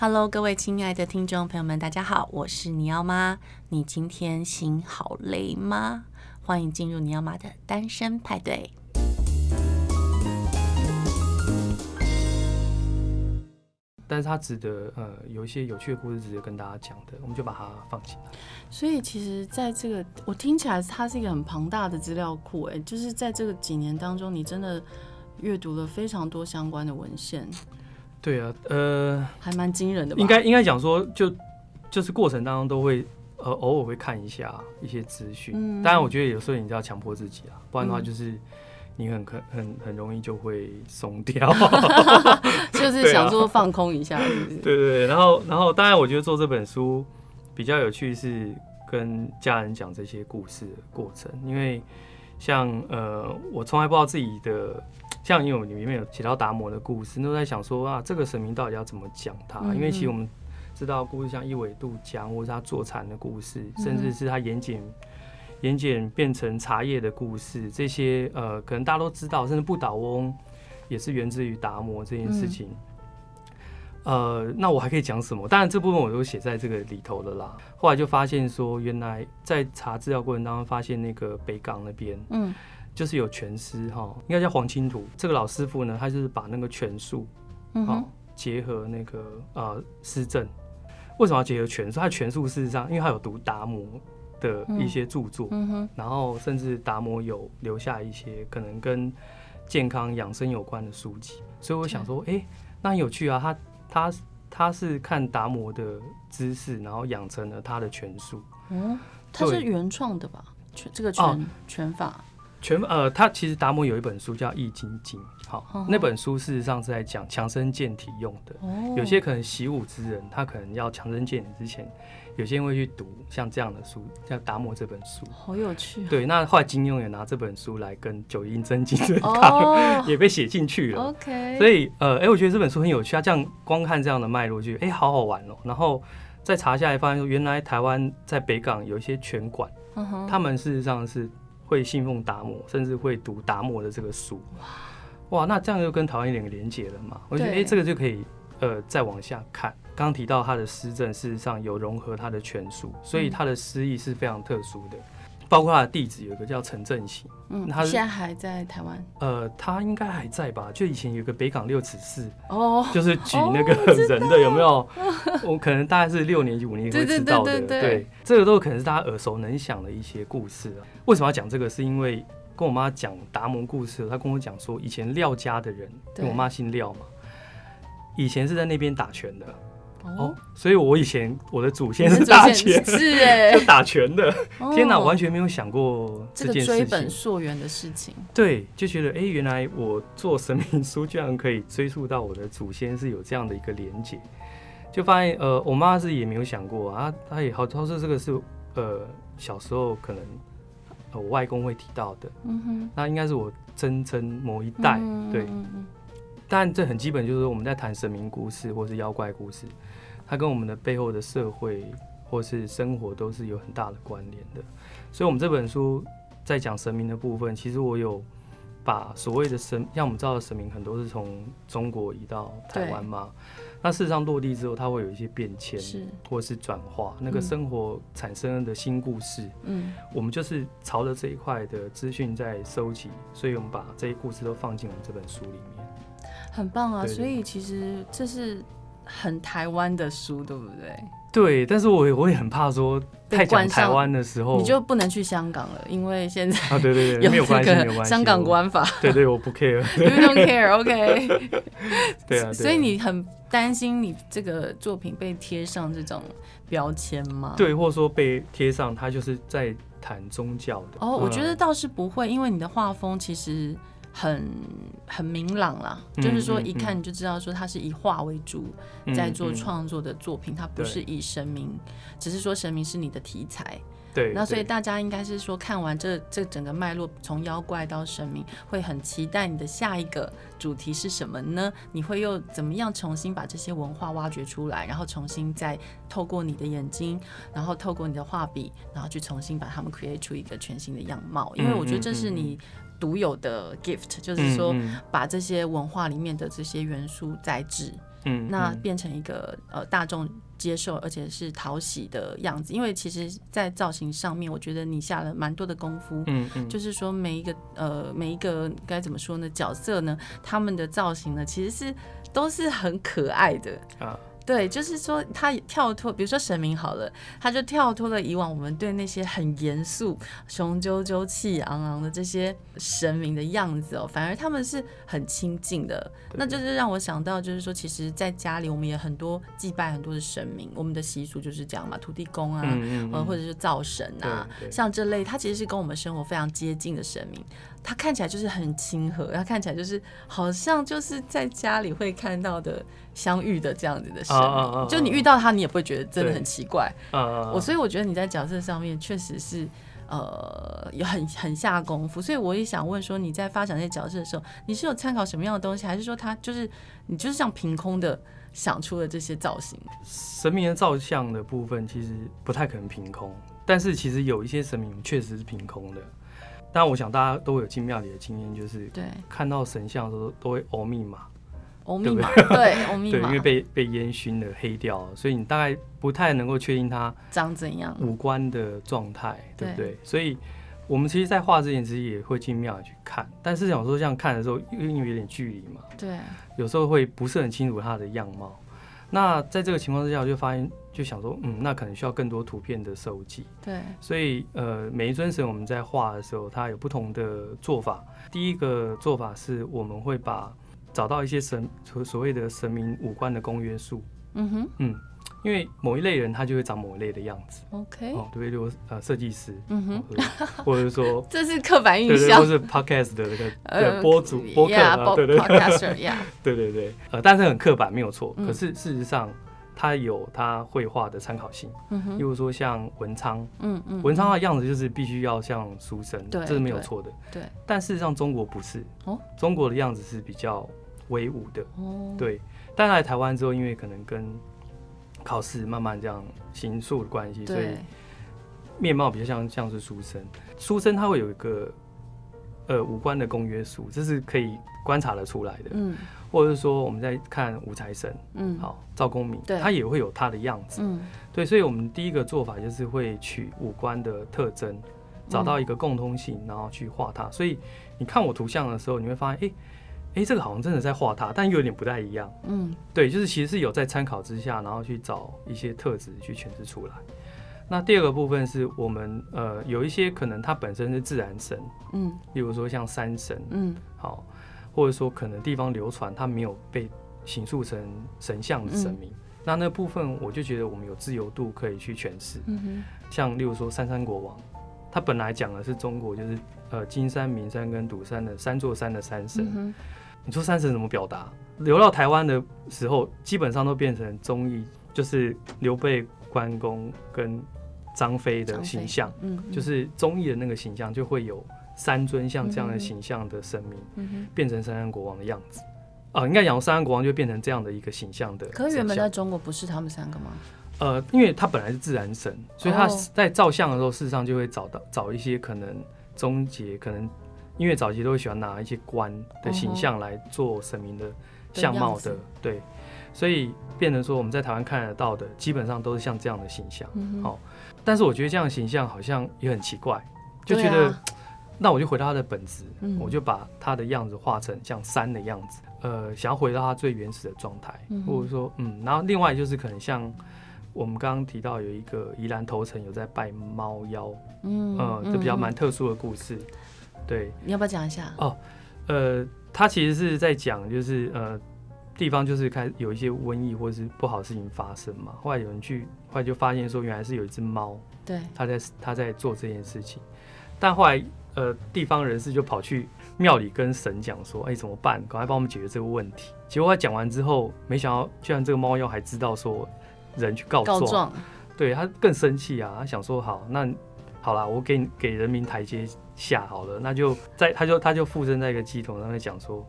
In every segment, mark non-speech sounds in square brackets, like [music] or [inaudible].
Hello，各位亲爱的听众朋友们，大家好，我是尼奥妈。你今天心好累吗？欢迎进入尼奥妈的单身派对。但是它值得呃有一些有趣的故事值得跟大家讲的，我们就把它放进来。所以其实在这个我听起来，它是一个很庞大的资料库，哎，就是在这个几年当中，你真的阅读了非常多相关的文献。对啊，呃，还蛮惊人的吧。应该应该讲说，就就是过程当中都会呃偶尔会看一下一些资讯。嗯，当然我觉得有时候你就要强迫自己啊，不然的话就是你很可很很容易就会松掉。[laughs] [laughs] 就是想说放空一下对对，然后然后当然我觉得做这本书比较有趣是跟家人讲这些故事的过程，因为像呃我从来不知道自己的。像因为我里面有写到达摩的故事，都在想说啊，这个神明到底要怎么讲他？因为其实我们知道故事像一苇渡江，或是他坐禅的故事，甚至是他盐碱盐碱变成茶叶的故事，这些呃，可能大家都知道，甚至不倒翁也是源自于达摩这件事情。呃，那我还可以讲什么？当然这部分我都写在这个里头了啦。后来就发现说，原来在查资料过程当中，发现那个北港那边，嗯。就是有拳师哈，应该叫黄清图。这个老师傅呢，他就是把那个拳术，好结合那个呃施政。为什么要结合拳术？他的拳术事实上，因为他有读达摩的一些著作，然后甚至达摩有留下一些可能跟健康养生有关的书籍。所以我想说，哎，那很有趣啊。他他他是看达摩的知识，然后养成了他的拳术。嗯，他是原创的吧？拳这个拳拳法。全呃，他其实达摩有一本书叫《易筋经》，好，哦、那本书事实上是在讲强身健体用的。哦、有些可能习武之人，他可能要强身健体之前，有些人会去读像这样的书，像达摩这本书。好有趣、哦。对，那后来金庸也拿这本书来跟九阴真经对抗，哦、[laughs] 也被写进去了。OK。所以呃，哎、欸，我觉得这本书很有趣啊。这样光看这样的脉络，就哎、欸，好好玩哦。然后再查下来，发现说原来台湾在北港有一些拳馆，嗯、他们事实上是。会信奉达摩，甚至会读达摩的这个书，哇，那这样就跟台湾有点连结了嘛？我觉得，哎、欸，这个就可以，呃，再往下看。刚刚提到他的诗政，事实上有融合他的拳术，所以他的诗意是非常特殊的。包括他的弟子有一个叫陈正行，嗯，他现在还在台湾。呃，他应该还在吧？就以前有个北港六尺寺，哦，就是举那个人的，有没有？我可能大概是六年级、五年级会知道的。对，这个都可能是大家耳熟能详的一些故事啊。为什么要讲这个？是因为跟我妈讲达摩故事，她跟我讲说，以前廖家的人，因为我妈姓廖嘛，以前是在那边打拳的。哦，所以我以前我的祖先是打拳，[laughs] 是哎，就打拳的。天哪，完全没有想过这件事情，追本溯源的事情。对，就觉得哎，原来我做神明书居然可以追溯到我的祖先是有这样的一个连结，就发现呃，我妈是也没有想过啊，她也好，她说这个是呃小时候可能我外公会提到的，嗯哼，那应该是我曾曾某一代，对。但这很基本，就是说我们在谈神明故事或是妖怪故事，它跟我们的背后的社会或是生活都是有很大的关联的。所以，我们这本书在讲神明的部分，其实我有把所谓的神，像我们知道的神明很多是从中国移到台湾嘛，那事实上落地之后，它会有一些变迁，是或是转化，那个生活产生的新故事，嗯，我们就是朝着这一块的资讯在收集，所以我们把这些故事都放进我们这本书里面。很棒啊，所以其实这是很台湾的书，对不对？对，但是我我也很怕说太讲台湾的时候，你就不能去香港了，因为现在啊，对对对，[laughs] 没有关系，没有关系，香港国安法，对对，我不 care，you [laughs] don't care，OK？[laughs] 对啊，所以你很担心你这个作品被贴上这种标签吗？对，或者说被贴上，它就是在谈宗教的。哦，我觉得倒是不会，因为你的画风其实。很很明朗啦，嗯、就是说一看你就知道，说他是以画为主，嗯、在做创作的作品，他、嗯、不是以神明，只是说神明是你的题材。对，那所以大家应该是说看完这这整个脉络，从妖怪到神明，会很期待你的下一个主题是什么呢？你会又怎么样重新把这些文化挖掘出来，然后重新再透过你的眼睛，然后透过你的画笔，然后去重新把它们 create 出一个全新的样貌？因为我觉得这是你。独有的 gift，就是说把这些文化里面的这些元素再制，嗯，那变成一个呃大众接受而且是讨喜的样子。因为其实，在造型上面，我觉得你下了蛮多的功夫。嗯嗯，就是说每一个呃每一个该怎么说呢？角色呢，他们的造型呢，其实是都是很可爱的啊。对，就是说他跳脱，比如说神明好了，他就跳脱了以往我们对那些很严肃、雄赳赳、气昂昂的这些神明的样子哦，反而他们是很亲近的。那就是让我想到，就是说，其实在家里我们也很多祭拜很多的神明，我们的习俗就是这样嘛，土地公啊，嗯嗯嗯或者是灶神啊，像这类，他其实是跟我们生活非常接近的神明。他看起来就是很亲和，他看起来就是好像就是在家里会看到的相遇的这样子的神明，uh, uh, uh, uh, 就你遇到他，你也不会觉得真的很奇怪。我、uh, uh, uh, 所以我觉得你在角色上面确实是呃有很很下功夫，所以我也想问说，你在发展这些角色的时候，你是有参考什么样的东西，还是说他就是你就是像凭空的想出了这些造型？神明的造像的部分其实不太可能凭空，但是其实有一些神明确实是凭空的。但我想大家都有进庙里的经验，就是对。看到神像的时候都会欧密码，欧密码对 [laughs] 欧密码，对，因为被被烟熏的黑掉了，所以你大概不太能够确定它长怎样，五官的状态，对不对？所以我们其实，在画之前，其实也会进庙里去看，但是想说，这样看的时候，因为有点距离嘛，对，有时候会不是很清楚它的样貌。那在这个情况之下，我就发现，就想说，嗯，那可能需要更多图片的收集。对，所以呃，每一尊神我们在画的时候，它有不同的做法。第一个做法是，我们会把找到一些神所所谓的神明五官的公约数。嗯哼，嗯。因为某一类人，他就会长某一类的样子。OK，哦，对，比如呃设计师，嗯哼，或者说 [laughs] 这是刻板印象，或是 Podcast 的那个播主播客啊，对对对，对对 [laughs] 对，呃，但是很刻板没有错，可是事实上他有他绘画的参考性。嗯哼，例如说像文昌，嗯嗯，文昌的样子就是必须要像书生，这是没有错的。对，但事实上中国不是，哦，中国的样子是比较威武的。哦，对，但来台湾之后，因为可能跟考试慢慢这样形塑的关系，所以面貌比较像像是书生。书生他会有一个呃五官的公约数，这是可以观察得出来的。嗯，或者是说我们在看五财神，嗯，好，赵公明，对，他也会有他的样子。嗯，对，所以我们第一个做法就是会取五官的特征，找到一个共通性，然后去画它。所以你看我图像的时候，你会发现，哎、欸。哎、欸，这个好像真的在画它，但又有点不太一样。嗯，对，就是其实是有在参考之下，然后去找一些特质去诠释出来。那第二个部分是我们呃有一些可能它本身是自然神，嗯，例如说像山神，嗯，好，或者说可能地方流传它没有被形塑成神像的神明，嗯、那那部分我就觉得我们有自由度可以去诠释。嗯，像例如说三山国王，他本来讲的是中国就是呃金山、名山跟独山的三座山的山神。嗯你说山神怎么表达？流到台湾的时候，基本上都变成忠义，就是刘备、关公跟张飞的形象，嗯，就是忠义的那个形象，就会有三尊像这样的形象的神明，嗯，变成三山国王的样子。啊，应该讲三山国王就变成这样的一个形象的。可原本在中国不是他们三个吗？呃，因为他本来是自然神，所以他在照相的时候，事实上就会找到找一些可能终结可能。因为早期都会喜欢拿一些官的形象来做神明的相貌的，对，所以变成说我们在台湾看得到的，基本上都是像这样的形象。好，但是我觉得这样的形象好像也很奇怪，就觉得那我就回到它的本质，我就把它的样子画成像山的样子，呃，想要回到它最原始的状态，或者说，嗯，然后另外就是可能像我们刚刚提到有一个宜兰头城有在拜猫妖，嗯，这比较蛮特殊的故事。对，你要不要讲一下？哦，呃，他其实是在讲，就是呃，地方就是开始有一些瘟疫或者是不好的事情发生嘛。后来有人去，后来就发现说，原来是有一只猫，对，他在他在做这件事情。但后来，呃，地方人士就跑去庙里跟神讲说，哎，怎么办？赶快帮我们解决这个问题。结果他讲完之后，没想到居然这个猫妖还知道说人去告状，告状，对，他更生气啊，他想说好，那好啦，我给给人民台阶。下好了，那就在他就他就附身在一个鸡桶上面讲说，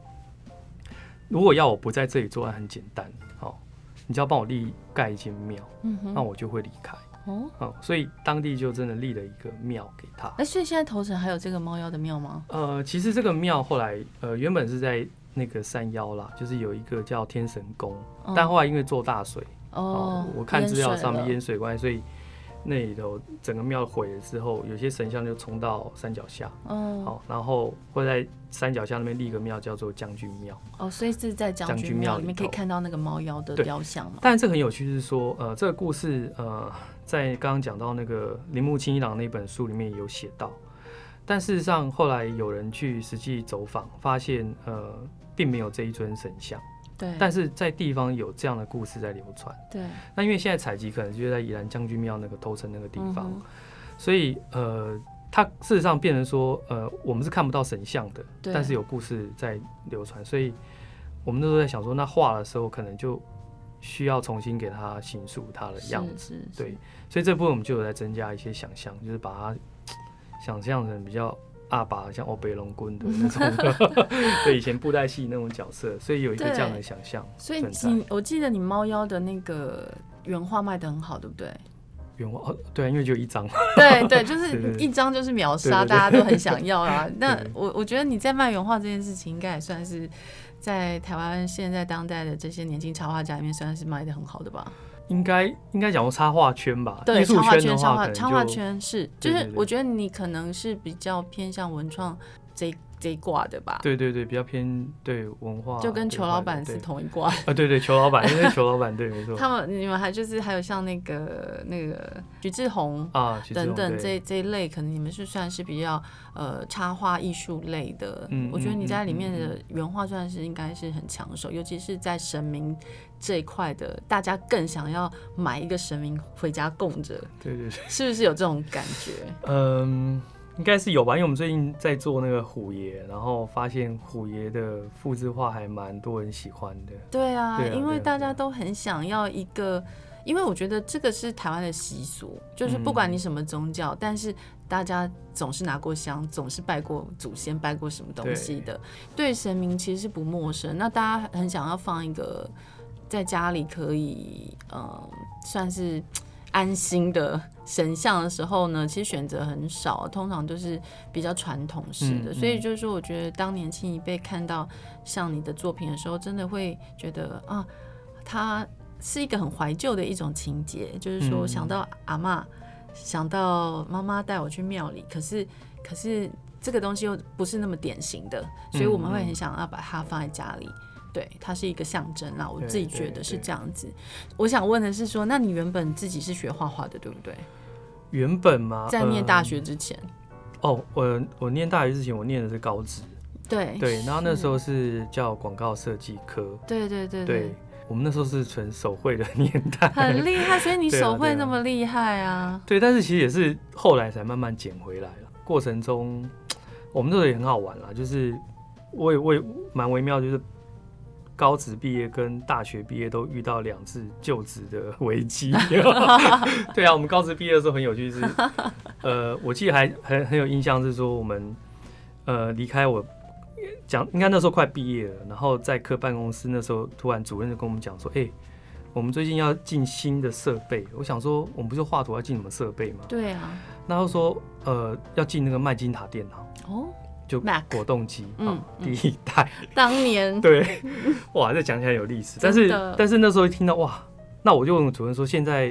如果要我不在这里做案，很简单，好，你只要帮我立盖一间庙，嗯哼，那我就会离开。哦，所以当地就真的立了一个庙给他。哎，所以现在头城还有这个猫妖的庙吗？呃，其实这个庙后来呃原本是在那个山腰啦，就是有一个叫天神宫，嗯、但后来因为做大水哦，我看资料上面淹水关系，所以那里头整个庙毁了之后，有些神像就冲到山脚下，嗯，好，然后会在山脚下那边立一个庙，叫做将军庙。哦，所以是在将军庙里面可以看到那个猫妖的雕像嘛？但这很有趣，是说，呃，这个故事，呃，在刚刚讲到那个铃木清一郎那本书里面有写到。但事实上，后来有人去实际走访，发现呃，并没有这一尊神像。对。但是在地方有这样的故事在流传。对。那因为现在采集可能就在宜兰将军庙那个头城那个地方，嗯、所以呃，它事实上变成说，呃，我们是看不到神像的，对但是有故事在流传。所以我们那时候在想说，那画的时候可能就需要重新给它形塑它的样子。对。所以这部分我们就有在增加一些想象，就是把它。想象成比较阿爸，像欧北龙君的那种，[laughs] 对以前布袋戏那种角色，所以有一个这样的想象。所以你，我记得你猫妖的那个原画卖的很好，对不对？原画哦，对，因为就一张。对对，就是 [laughs] 一张就是秒杀，大家都很想要啊。[laughs] 那我我觉得你在卖原画这件事情，应该也算是在台湾现在当代的这些年轻插画家里面，算是卖的很好的吧。应该应该讲过插画圈吧，对，插画圈插画，插画圈是，就是我觉得你可能是比较偏向文创这这一挂的吧？对对对，比较偏对文化，就跟裘老板是同一挂啊。对对，裘老板，因为裘老板对，没错。他们你们还就是还有像那个那个徐志宏啊等等这这一类，可能你们是算是比较呃插画艺术类的。嗯，我觉得你在里面的原画算是应该是很抢手，尤其是在神明这一块的，大家更想要买一个神明回家供着。对对对，是不是有这种感觉？嗯。应该是有吧，因为我们最近在做那个虎爷，然后发现虎爷的复制画还蛮多人喜欢的。对啊，因为大家都很想要一个，因为我觉得这个是台湾的习俗，就是不管你什么宗教，嗯、但是大家总是拿过香，总是拜过祖先，拜过什么东西的，对，对神明其实是不陌生。那大家很想要放一个在家里可以，嗯，算是。安心的神像的时候呢，其实选择很少，通常都是比较传统式的。嗯嗯、所以就是说，我觉得当年轻一辈看到像你的作品的时候，真的会觉得啊，它是一个很怀旧的一种情节。就是说，想到阿嬷，想到妈妈带我去庙里，可是可是这个东西又不是那么典型的，所以我们会很想要把它放在家里。对，它是一个象征啦，我自己觉得是这样子。我想问的是说，那你原本自己是学画画的，对不对？原本吗？在念大学之前？呃、哦，我我念大学之前，我念的是高职。对对，然后那时候是叫广告设计科。对对对对，对，我们那时候是纯手绘的年代，很厉害。所以你手绘那么厉害啊，啊？对，但是其实也是后来才慢慢捡回来了。过程中，我们那时候也很好玩啦，就是我也我也蛮微妙，就是。高职毕业跟大学毕业都遇到两次就职的危机。[laughs] 对啊，我们高职毕业的时候很有趣是，[laughs] 呃，我记得还很很有印象是说我们呃离开我讲应该那时候快毕业了，然后在科办公室那时候突然主任就跟我们讲说，哎、欸，我们最近要进新的设备。我想说我们不是画图要进什么设备吗？对啊。然后说呃要进那个麦金塔电脑。哦。就果冻机，嗯，第一代，[laughs] 当年。对，[laughs] 哇，这讲起来有历史，但是但是那时候一听到哇，那我就问主任说，现在，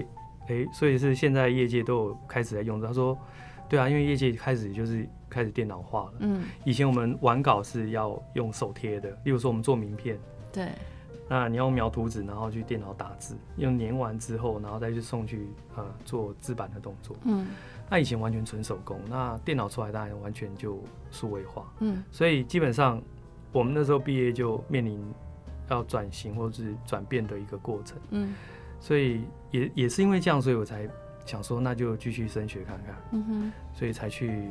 哎、欸，所以是现在业界都有开始在用，他说，对啊，因为业界开始就是开始电脑化了，嗯，以前我们完稿是要用手贴的，例如说我们做名片，对，那你要描图纸，然后去电脑打字，用粘完之后，然后再去送去呃做制版的动作，嗯。那以前完全纯手工，那电脑出来当然完全就数位化，嗯，所以基本上我们那时候毕业就面临要转型或者是转变的一个过程，嗯，所以也也是因为这样，所以我才想说那就继续升学看看，嗯哼，所以才去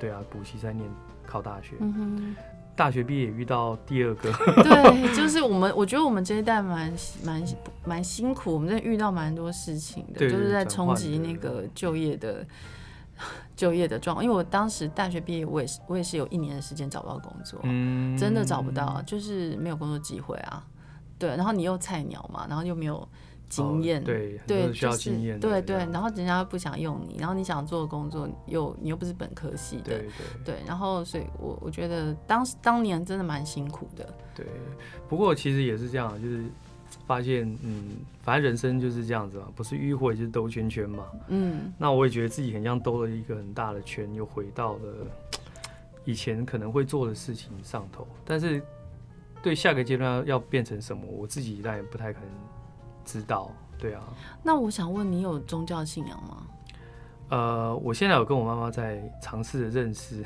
对啊补习再念考大学，嗯哼，大学毕业也遇到第二个，[laughs] 对，就是我们我觉得我们这一代蛮蛮蛮辛苦，我们在遇到蛮多事情的，对就是在冲击那个就业的。[laughs] 就业的状况，因为我当时大学毕业，我也是我也是有一年的时间找不到工作，嗯，真的找不到，就是没有工作机会啊。对，然后你又菜鸟嘛，然后又没有经验，对对，需要经验，对对，然后人家不想用你，然后你想做的工作又你又不是本科系的，对对。对，然后所以我我觉得当时当年真的蛮辛苦的，对，不过其实也是这样，就是发现嗯，反正人生就是这样子嘛，不是迂回就是兜圈圈嘛，嗯，那我也觉得自己很像兜了一个很大的圈，又回到了以前可能会做的事情上头，但是对下个阶段要变成什么，我自己当然不太可能。知道，对啊。那我想问你，有宗教信仰吗？呃，我现在有跟我妈妈在尝试的认识，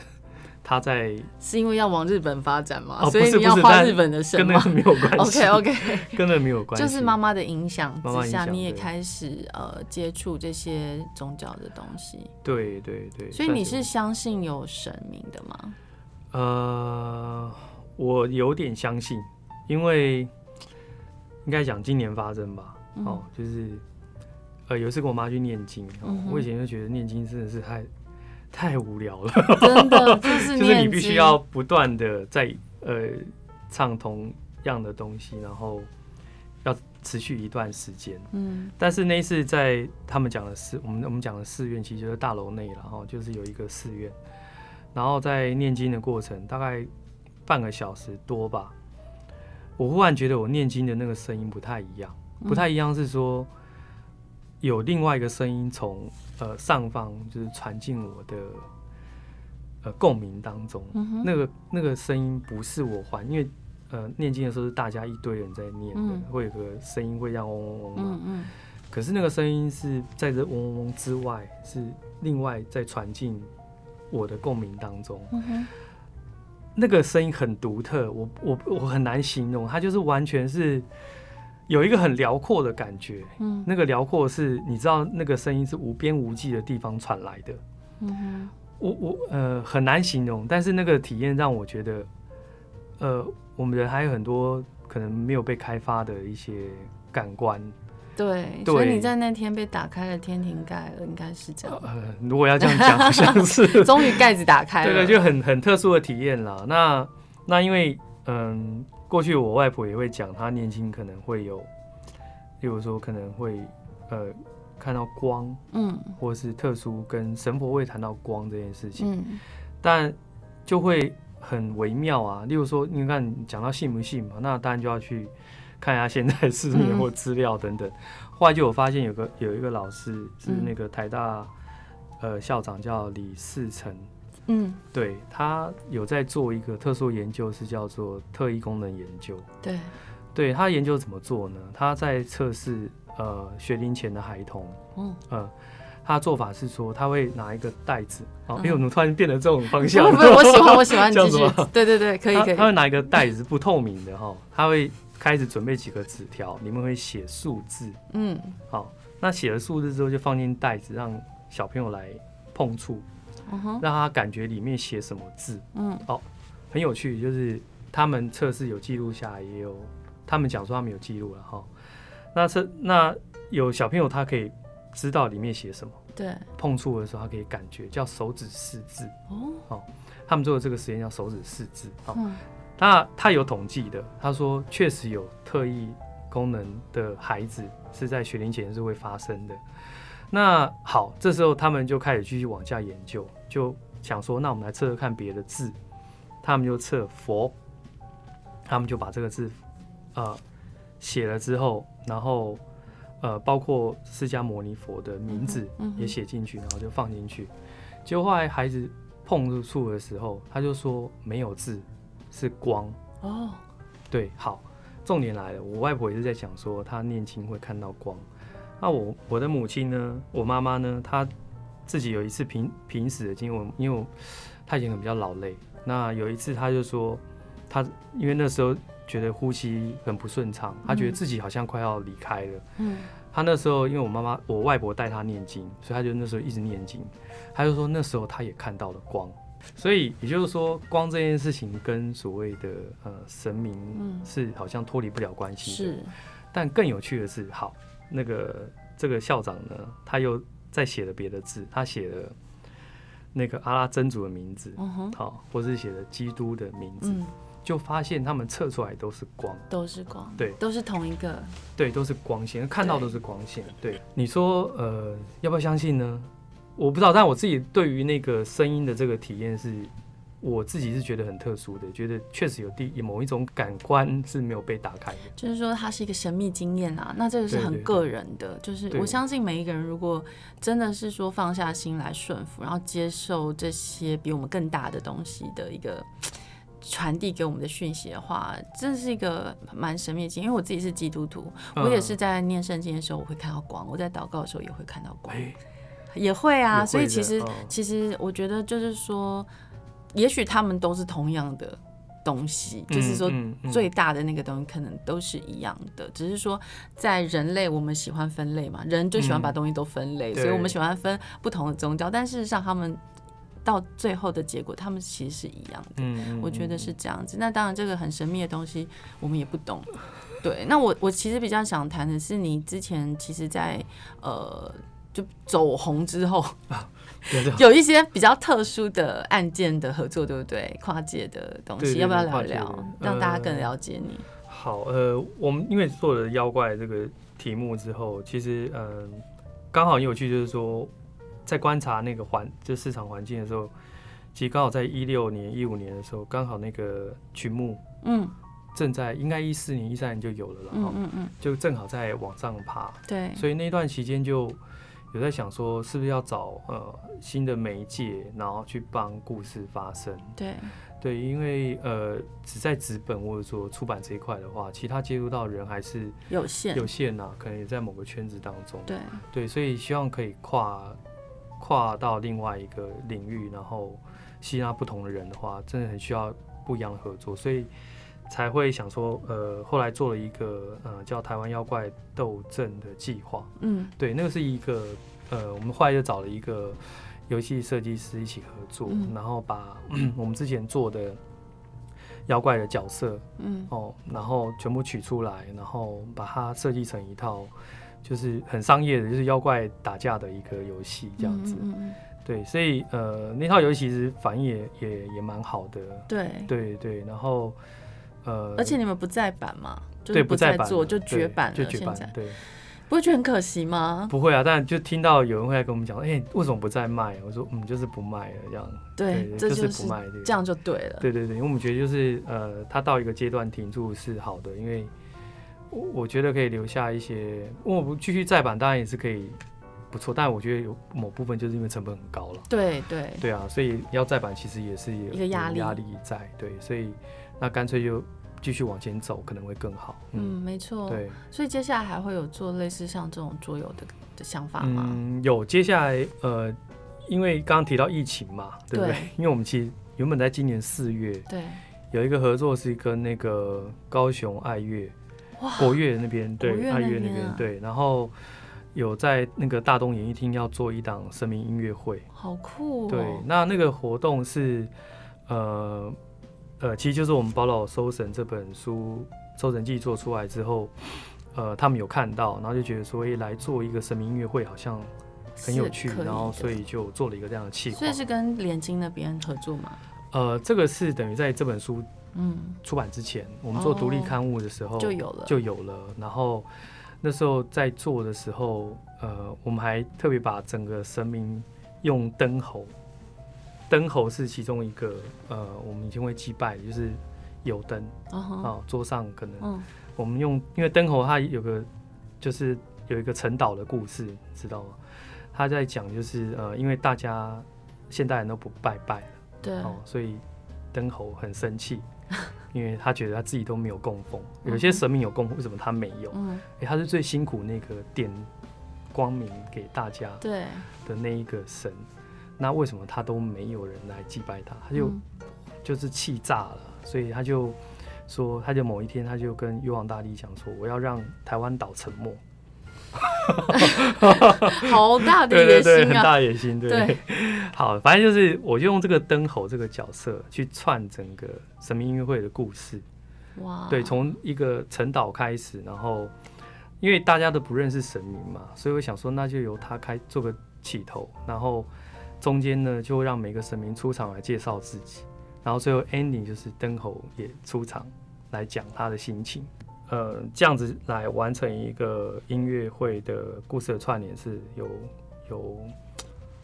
她在是因为要往日本发展吗？哦，所以你要画日本的神吗？跟那个没有关系。[laughs] OK OK，[laughs] 跟那没有关系。就是妈妈的影响之下，你也开始呃接触这些宗教的东西。对对对。所以你是相信有神明的吗？呃，我有点相信，因为应该讲今年发生吧。嗯、哦，就是，呃，有一次跟我妈去念经，哦嗯、我以前就觉得念经真的是太太无聊了，[laughs] 真的就是就是你必须要不断的在呃唱同样的东西，然后要持续一段时间。嗯，但是那一次在他们讲的寺，我们我们讲的寺院其实就是大楼内了，然后就是有一个寺院，然后在念经的过程大概半个小时多吧，我忽然觉得我念经的那个声音不太一样。不太一样是说，有另外一个声音从呃上方就是传进我的呃共鸣当中，嗯、那个那个声音不是我还，因为呃念经的时候是大家一堆人在念的，嗯、会有个声音会这样嗡嗡嗡嘛，嗯嗯可是那个声音是在这嗡嗡嗡之外，是另外在传进我的共鸣当中，嗯、哼那个声音很独特，我我我很难形容，它就是完全是。有一个很辽阔的感觉，嗯，那个辽阔是，你知道那个声音是无边无际的地方传来的，嗯哼，我我呃很难形容，但是那个体验让我觉得，呃，我们人还有很多可能没有被开发的一些感官，对，对，所以你在那天被打开了天庭盖了，应该是这样，呃，如果要这样讲，好像是，[laughs] 终于盖子打开了，对对，就很很特殊的体验了。那那因为嗯。过去我外婆也会讲，她年轻可能会有，例如说可能会呃看到光，嗯，或是特殊跟神婆会谈到光这件事情，嗯，但就会很微妙啊。例如说，你看讲到信不信嘛，那当然就要去看一下现在市面或资料等等。嗯、后来就有发现有个有一个老师是那个台大呃校长叫李世成。嗯，对，他有在做一个特殊研究，是叫做特异功能研究。对，对他研究怎么做呢？他在测试呃学龄前的孩童。嗯，呃，他的做法是说，他会拿一个袋子。哦，哎呦，我们突然变得这种方向。不不，我喜欢，我喜欢 [laughs] 继续。对对对，可以可以。他会拿一个袋子，不透明的哈，他会开始准备几个纸条，里面会写数字。嗯，好，那写了数字之后，就放进袋子，让小朋友来碰触。让他感觉里面写什么字，嗯，哦，很有趣，就是他们测试有记录下来，也有他们讲说他们有记录了哈。那是那有小朋友他可以知道里面写什么，对，碰触的时候他可以感觉叫手指识字，哦，哦，他们做的这个实验叫手指识字，哦，嗯，那他有统计的，他说确实有特异功能的孩子是在学龄前是会发生的。那好，这时候他们就开始继续往下研究，就想说，那我们来测测看别的字。他们就测佛，他们就把这个字，呃，写了之后，然后呃，包括释迦牟尼佛的名字也写进去，然后就放进去。结果后来孩子碰触的时候，他就说没有字，是光。哦，对，好，重点来了，我外婆也是在讲说，她念经会看到光。那我我的母亲呢？我妈妈呢？她自己有一次平平时的经历，因为我她已经很比较劳累。那有一次，她就说，她因为那时候觉得呼吸很不顺畅，她觉得自己好像快要离开了。嗯。她那时候，因为我妈妈、我外婆带她念经，所以她就那时候一直念经。她就说那时候她也看到了光，所以也就是说，光这件事情跟所谓的呃神明是好像脱离不了关系的。是。但更有趣的是，好。那个这个校长呢，他又在写了别的字，他写了那个阿拉真主的名字，好、uh. 或是写了基督的名字，嗯、就发现他们测出来都是光，都是光，对，都是同一个，对，都是光线，看到都是光线。对，你说呃，要不要相信呢？我不知道，但我自己对于那个声音的这个体验是。我自己是觉得很特殊的，觉得确实有第某一种感官是没有被打开的，就是说它是一个神秘经验啊。那这个是很个人的，就是我相信每一个人如果真的是说放下心来顺服，然后接受这些比我们更大的东西的一个传递给我们的讯息的话，这是一个蛮神秘的经验。因为我自己是基督徒，我也是在念圣经的时候我会看到光，我在祷告的时候也会看到光，也会啊。会所以其实、哦、其实我觉得就是说。也许他们都是同样的东西，嗯、就是说最大的那个东西可能都是一样的，嗯嗯、只是说在人类我们喜欢分类嘛，人就喜欢把东西都分类，嗯、所以我们喜欢分不同的宗教，但事实上他们到最后的结果，他们其实是一样的。嗯、我觉得是这样子。那当然，这个很神秘的东西我们也不懂。对，那我我其实比较想谈的是，你之前其实在，在呃就走红之后。[laughs] [laughs] 有一些比较特殊的案件的合作，对不对？跨界的东西，要不要聊一聊，让大家更了解你？呃、好，呃，我们因为做了妖怪这个题目之后，其实，嗯、呃，刚好很有趣，就是说，在观察那个环，就市场环境的时候，其实刚好在一六年、一五年的时候，刚好那个曲目，嗯，正在应该一四年、一三年就有了然后嗯嗯，就正好在往上爬，对，所以那段期间就。有在想说，是不是要找呃新的媒介，然后去帮故事发声？对对，因为呃只在纸本或者说出版这一块的话，其他接触到人还是有限有限呐，可能也在某个圈子当中。对对，所以希望可以跨跨到另外一个领域，然后吸纳不同的人的话，真的很需要不一样的合作，所以。才会想说，呃，后来做了一个呃叫台湾妖怪斗阵的计划，嗯，对，那个是一个呃，我们后来就找了一个游戏设计师一起合作，嗯、然后把 [clears throat] 我们之前做的妖怪的角色，嗯，哦，然后全部取出来，然后把它设计成一套就是很商业的，就是妖怪打架的一个游戏这样子，嗯，嗯，嗯，对，所以呃，那套游戏其实反应也也也蛮好的，对，对对，然后。呃，而且你们不再版嘛？对，不再做就绝版了。就绝版，对，不会觉得很可惜吗？不会啊，但就听到有人会来跟我们讲，哎，为什么不再卖？我说，嗯，就是不卖了，这样。对，就是不卖，这样就对了。对对对，因为我们觉得就是呃，它到一个阶段停住是好的，因为我我觉得可以留下一些，我不继续再版当然也是可以不错，但我觉得有某部分就是因为成本很高了。对对对啊，所以要再版其实也是有一个压力压力在，对，所以。那干脆就继续往前走，可能会更好。嗯，嗯没错。对，所以接下来还会有做类似像这种桌游的 [laughs] 的想法吗？嗯，有。接下来，呃，因为刚刚提到疫情嘛，对不对？对，[laughs] 因为我们其实原本在今年四月，对，有一个合作是跟那个高雄爱乐，国乐那边，对，爱乐那边，对，然后有在那个大东演艺厅要做一档神明音乐会，好酷、哦。对，那那个活动是，呃。呃，其实就是我们《宝岛搜神》这本书《搜神记》做出来之后，呃，他们有看到，然后就觉得说，哎，来做一个神明音乐会好像很有趣，然后所以就做了一个这样的企划。所以是跟联经那边合作吗？呃，这个是等于在这本书嗯出版之前，嗯、我们做独立刊物的时候就有了，就有了。然后那时候在做的时候，呃，我们还特别把整个神明用灯猴。灯猴是其中一个，呃，我们以前会祭拜，就是油灯啊、uh huh. 哦，桌上可能我们用，因为灯猴它有个，就是有一个陈导的故事，知道吗？他在讲就是，呃，因为大家现代人都不拜拜了，对，哦，所以灯猴很生气，[laughs] 因为他觉得他自己都没有供奉，有些神明有供奉，为什么他没有？嗯、uh，huh. 他是最辛苦那个点光明给大家对的那一个神。那为什么他都没有人来祭拜他？他就、嗯、就是气炸了，所以他就说，他就某一天他就跟玉皇大帝讲说，我要让台湾岛沉没。[laughs] 好大的野心啊！对对对，很大野心，对。对 [laughs] 好，反正就是我就用这个灯猴这个角色去串整个神明音乐会的故事。哇！对，从一个陈导开始，然后因为大家都不认识神明嘛，所以我想说，那就由他开做个起头，然后。中间呢，就会让每个神明出场来介绍自己，然后最后 ending 就是灯猴也出场来讲他的心情，呃，这样子来完成一个音乐会的故事的串联是有有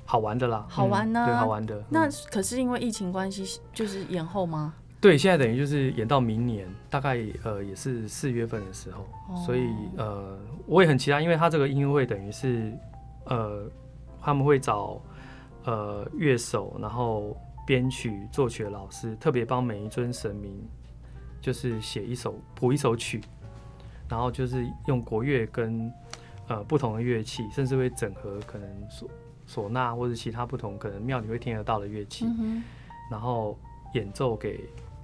好玩的啦，好玩呢、啊嗯，对，好玩的。那可是因为疫情关系，就是延后吗？对，现在等于就是延到明年，大概呃也是四月份的时候，哦、所以呃我也很期待，因为他这个音乐会等于是呃他们会找呃乐手，然后编曲、作曲的老师，特别帮每一尊神明就是写一首谱一首曲，然后就是用国乐跟呃不同的乐器，甚至会整合可能唢唢呐或者其他不同可能庙里会听得到的乐器，嗯、然后演奏给。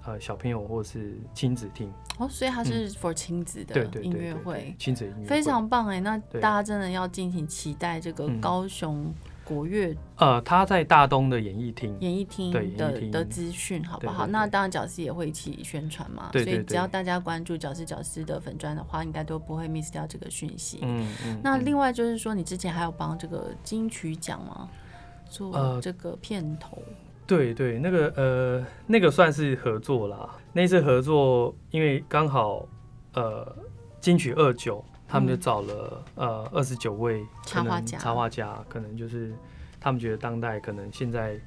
呃，小朋友或是亲子听。哦，所以它是 for 亲子的音乐会，亲子音乐会。非常棒哎，那大家真的要敬请期待这个高雄国乐、嗯。呃，他在大东的演艺厅，演艺厅的的资讯好不好？那当然，角丝也会一起宣传嘛。所以只要大家关注角丝角丝的粉砖的话，应该都不会 miss 掉这个讯息。嗯嗯。那另外就是说，你之前还有帮这个金曲奖吗？做这个片头。呃对对，那个呃，那个算是合作啦。那次合作，因为刚好呃，金曲二九，他们就找了、嗯、呃二十九位插画家，插画家可能就是他们觉得当代可能现在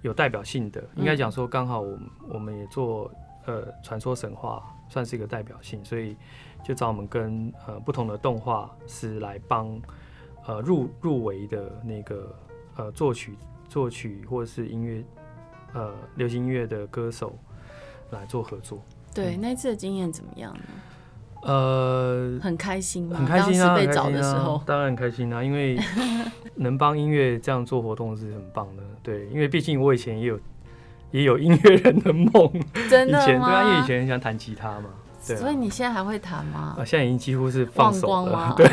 有代表性的，嗯、应该讲说刚好我们我们也做呃传说神话，算是一个代表性，所以就找我们跟呃不同的动画师来帮呃入入围的那个呃作曲。作曲或者是音乐，呃，流行音乐的歌手来做合作。对，嗯、那次的经验怎么样呢？呃，很开心吗？很开心啊！被找的时候，当然很开心啊，因为 [laughs] 能帮音乐这样做活动是很棒的。对，因为毕竟我以前也有也有音乐人的梦，真的吗？以前对啊，因为以前很想弹吉他嘛。对啊、所以你现在还会弹吗？啊，现在已经几乎是放手了。[laughs] 对，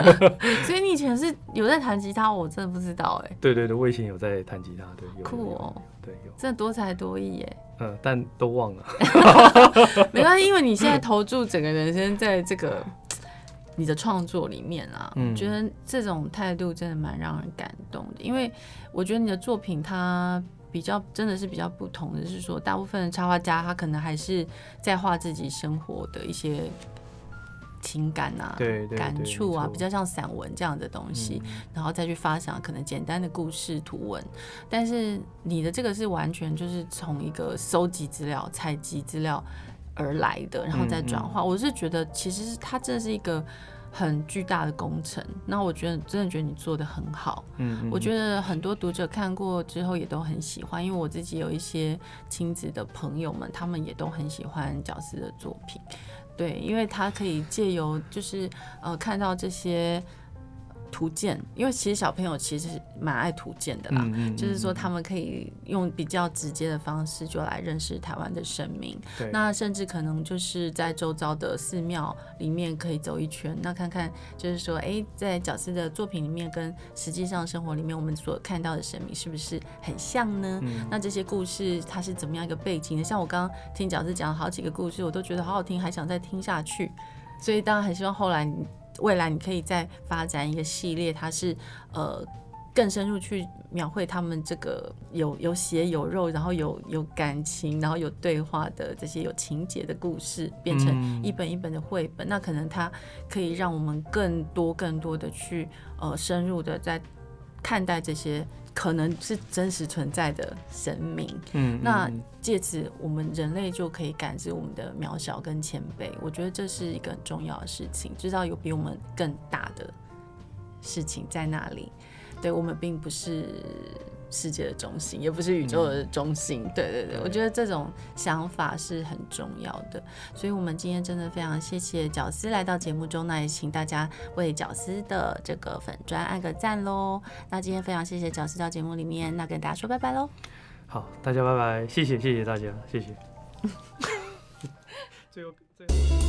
[laughs] 所以你以前是有在弹吉他，我真的不知道哎。对对对，我以前有在弹吉他，对，有酷哦，对，有，真的多才多艺哎。嗯，但都忘了。[laughs] 没关系，因为你现在投注整个人生在这个你的创作里面啊，嗯，我觉得这种态度真的蛮让人感动的，因为我觉得你的作品它。比较真的是比较不同的是说，大部分的插画家他可能还是在画自己生活的一些情感啊、感触啊，比较像散文这样的东西，嗯、然后再去发想可能简单的故事图文。但是你的这个是完全就是从一个收集资料、采集资料而来的，然后再转化。嗯嗯我是觉得其实它真的是一个。很巨大的工程，那我觉得真的觉得你做得很好。嗯，嗯，我觉得很多读者看过之后也都很喜欢，因为我自己有一些亲子的朋友们，他们也都很喜欢角色的作品。对，因为他可以借由就是呃看到这些。图鉴，因为其实小朋友其实蛮爱图鉴的啦，嗯嗯嗯、就是说他们可以用比较直接的方式就来认识台湾的神明。对那甚至可能就是在周遭的寺庙里面可以走一圈，那看看就是说，哎、欸，在角丝的作品里面跟实际上生活里面我们所看到的神明是不是很像呢？嗯、那这些故事它是怎么样一个背景的？像我刚刚听饺子讲了好几个故事，我都觉得好好听，还想再听下去。所以当然很希望后来你。未来你可以再发展一个系列，它是呃更深入去描绘他们这个有有血有肉，然后有有感情，然后有对话的这些有情节的故事，变成一本一本的绘本。嗯、那可能它可以让我们更多更多的去呃深入的在看待这些。可能是真实存在的神明，嗯，那借此我们人类就可以感知我们的渺小跟谦卑。我觉得这是一个很重要的事情，知道有比我们更大的事情在那里。对，我们并不是。世界的中心，也不是宇宙的中心。嗯、对对对，我觉得这种想法是很重要的。所以，我们今天真的非常谢谢角丝来到节目中，那也请大家为角丝的这个粉砖按个赞喽。那今天非常谢谢角丝到节目里面，那跟大家说拜拜喽。好，大家拜拜，谢谢谢谢大家，谢谢。最 [laughs] 后最后。